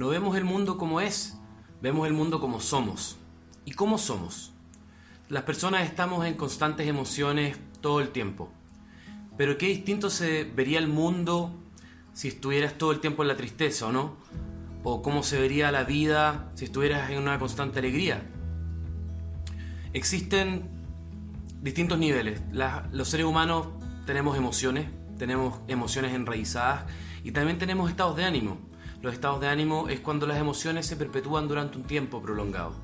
no vemos el mundo como es, vemos el mundo como somos. ¿Y cómo somos? Las personas estamos en constantes emociones todo el tiempo. Pero qué distinto se vería el mundo si estuvieras todo el tiempo en la tristeza, ¿o no? O cómo se vería la vida si estuvieras en una constante alegría. Existen distintos niveles. los seres humanos tenemos emociones, tenemos emociones enraizadas y también tenemos estados de ánimo. Los estados de ánimo es cuando las emociones se perpetúan durante un tiempo prolongado.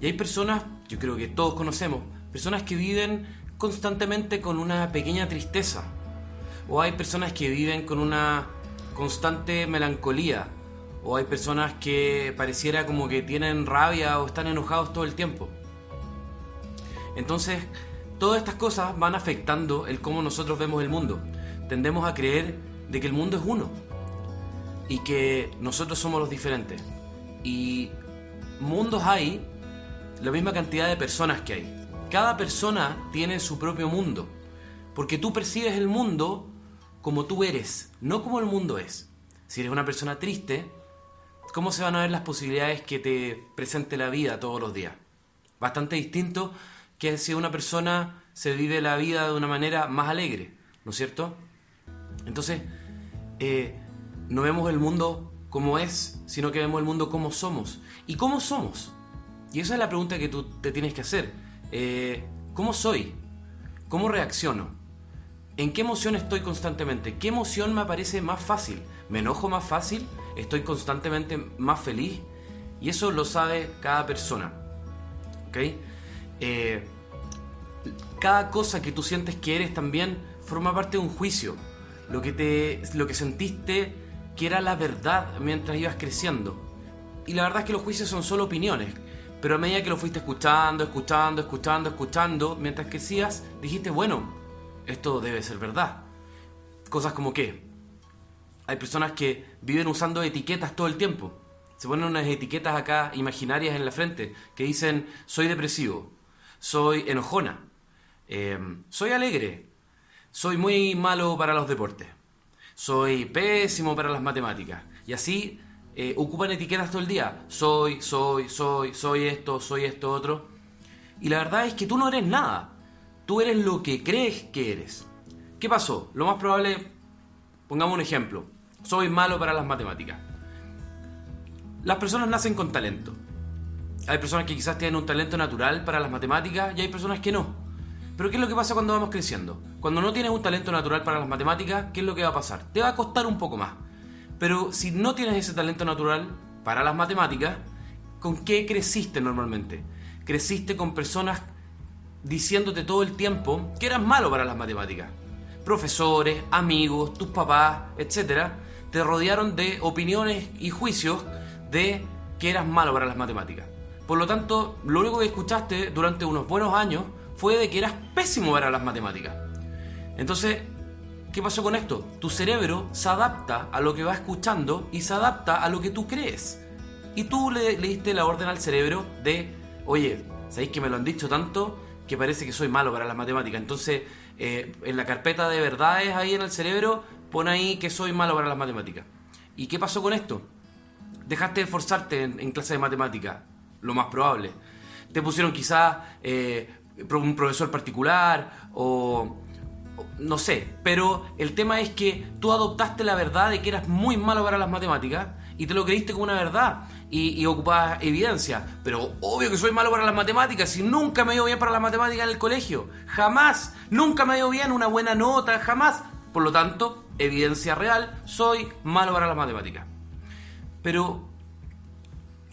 Y hay personas, yo creo que todos conocemos, personas que viven constantemente con una pequeña tristeza. O hay personas que viven con una constante melancolía. O hay personas que pareciera como que tienen rabia o están enojados todo el tiempo. Entonces, todas estas cosas van afectando el cómo nosotros vemos el mundo. Tendemos a creer de que el mundo es uno y que nosotros somos los diferentes. Y mundos hay la misma cantidad de personas que hay. Cada persona tiene su propio mundo, porque tú percibes el mundo como tú eres, no como el mundo es. Si eres una persona triste, ¿cómo se van a ver las posibilidades que te presente la vida todos los días? Bastante distinto que si una persona se vive la vida de una manera más alegre, ¿no es cierto? Entonces, eh, no vemos el mundo como es, sino que vemos el mundo como somos. ¿Y cómo somos? Y esa es la pregunta que tú te tienes que hacer. Eh, ¿Cómo soy? ¿Cómo reacciono? ¿En qué emoción estoy constantemente? ¿Qué emoción me parece más fácil? ¿Me enojo más fácil? ¿Estoy constantemente más feliz? Y eso lo sabe cada persona. ¿Ok? Eh, cada cosa que tú sientes que eres también forma parte de un juicio. Lo que, te, lo que sentiste que era la verdad mientras ibas creciendo. Y la verdad es que los juicios son solo opiniones. Pero a medida que lo fuiste escuchando, escuchando, escuchando, escuchando, mientras crecías, dijiste, bueno, esto debe ser verdad. Cosas como que hay personas que viven usando etiquetas todo el tiempo. Se ponen unas etiquetas acá imaginarias en la frente que dicen soy depresivo, soy enojona, em, soy alegre, soy muy malo para los deportes, soy pésimo para las matemáticas. Y así eh, ocupan etiquetas todo el día. Soy, soy, soy, soy esto, soy esto, otro. Y la verdad es que tú no eres nada. Tú eres lo que crees que eres. ¿Qué pasó? Lo más probable, pongamos un ejemplo. Soy malo para las matemáticas. Las personas nacen con talento. Hay personas que quizás tienen un talento natural para las matemáticas y hay personas que no. Pero ¿qué es lo que pasa cuando vamos creciendo? Cuando no tienes un talento natural para las matemáticas, ¿qué es lo que va a pasar? Te va a costar un poco más. Pero si no tienes ese talento natural para las matemáticas, ¿con qué creciste normalmente? Creciste con personas diciéndote todo el tiempo que eras malo para las matemáticas. Profesores, amigos, tus papás, etc. te rodearon de opiniones y juicios de que eras malo para las matemáticas. Por lo tanto, lo único que escuchaste durante unos buenos años fue de que eras pésimo para las matemáticas. Entonces, ¿qué pasó con esto? Tu cerebro se adapta a lo que va escuchando y se adapta a lo que tú crees. Y tú le, diste la orden al cerebro de, oye, ¿sabéis que me lo han dicho tanto que parece que soy malo para las matemáticas? Entonces, eh, en la carpeta de verdades ahí en el cerebro, pon ahí que soy malo para las matemáticas. ¿Y qué pasó con esto? Dejaste de esforzarte en, clase de matemáticas, lo más probable. Te pusieron quizás eh, un profesor particular o no sé, pero el tema es que tú adoptaste la verdad de que eras muy malo para las matemáticas y te lo creíste como una verdad y, y ocupabas evidencia. Pero obvio que soy malo para las matemáticas y nunca me dio bien para las matemáticas en el colegio. Jamás, nunca me dio bien una buena nota, jamás. Por lo tanto, evidencia real, soy malo para las matemáticas. Pero,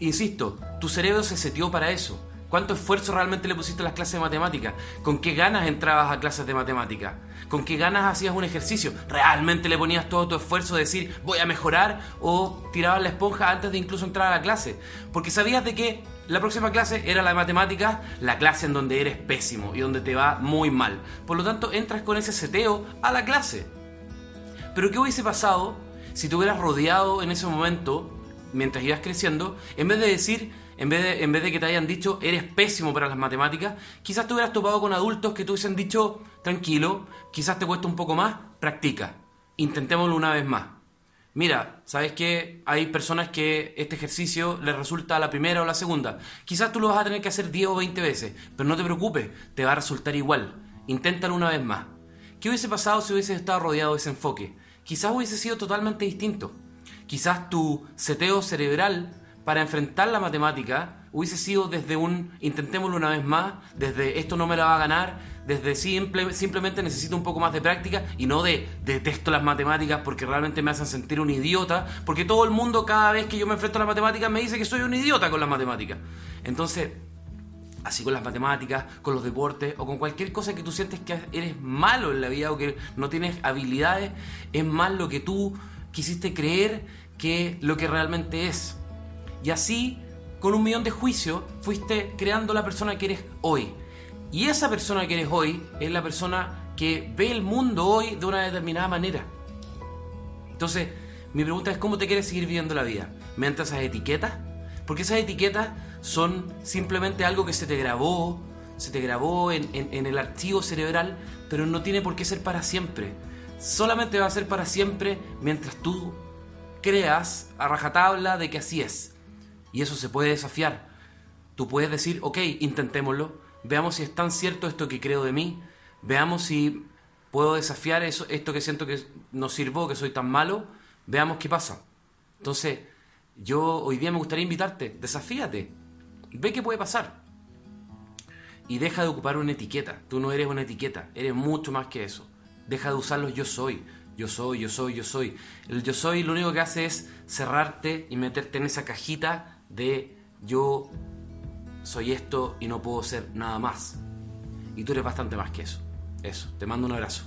insisto, tu cerebro se setió para eso. ¿Cuánto esfuerzo realmente le pusiste a las clases de matemáticas? ¿Con qué ganas entrabas a clases de matemáticas? ¿Con qué ganas hacías un ejercicio? ¿Realmente le ponías todo tu esfuerzo a decir voy a mejorar o tirabas la esponja antes de incluso entrar a la clase? Porque sabías de que la próxima clase era la de matemáticas, la clase en donde eres pésimo y donde te va muy mal. Por lo tanto, entras con ese seteo a la clase. Pero ¿qué hubiese pasado si te hubieras rodeado en ese momento, mientras ibas creciendo, en vez de decir en vez, de, que te hayan dicho eres pésimo para las matemáticas, quizás te hubieras topado con adultos que te hubiesen dicho tranquilo, quizás te cuesta un poco más, practica, intentémoslo una vez más. mira, ¿sabes qué? Hay personas que este ejercicio les resulta la primera o la segunda. Quizás tú lo vas a tener que hacer 10 o 20 veces, pero no te preocupes, te va a resultar igual. Inténtalo una vez más. ¿Qué hubiese pasado si hubieses estado rodeado de ese enfoque? Quizás hubiese sido totalmente distinto. Quizás tu seteo cerebral para enfrentar la matemática hubiese sido desde un intentémoslo una vez más, desde esto no me la va a ganar, desde simple, simplemente necesito un poco más de práctica y no de detesto las matemáticas porque realmente me hacen sentir un idiota, porque todo el mundo cada vez que yo me enfrento a las matemáticas me dice que soy un idiota con las matemáticas. Entonces, así con las matemáticas, con los deportes o con cualquier cosa que tú sientes que eres malo en la vida o que no tienes habilidades, es más lo que tú quisiste creer que lo que realmente es. Y así con un millón de juicios fuiste creando la persona que eres hoy. Y esa persona que eres hoy es la persona que ve el mundo hoy de una determinada manera. Entonces, mi pregunta es cómo te quieres seguir viviendo la vida. ¿Mediante esas etiquetas? Porque esas etiquetas son simplemente algo que se te grabó, se te grabó en, en el archivo cerebral, pero no tiene por qué ser para siempre. Solamente va a ser para siempre mientras tú creas a rajatabla de que así es. Y eso se puede desafiar. Tú puedes decir, ok, intentémoslo, veamos si es tan cierto esto que creo de mí, veamos si puedo desafiar eso, esto que siento que no sirvo, que soy tan malo, veamos qué pasa. Entonces, yo hoy día me gustaría invitarte, desafíate, ve qué puede pasar. Y deja de ocupar una etiqueta, tú no eres una etiqueta, eres mucho más que eso. Deja de usar los yo soy, yo soy, yo soy, yo soy. El yo soy lo único que hace es cerrarte y meterte en esa cajita de yo soy esto y no puedo ser nada más. Y tú eres bastante más que eso. Eso, te mando un abrazo.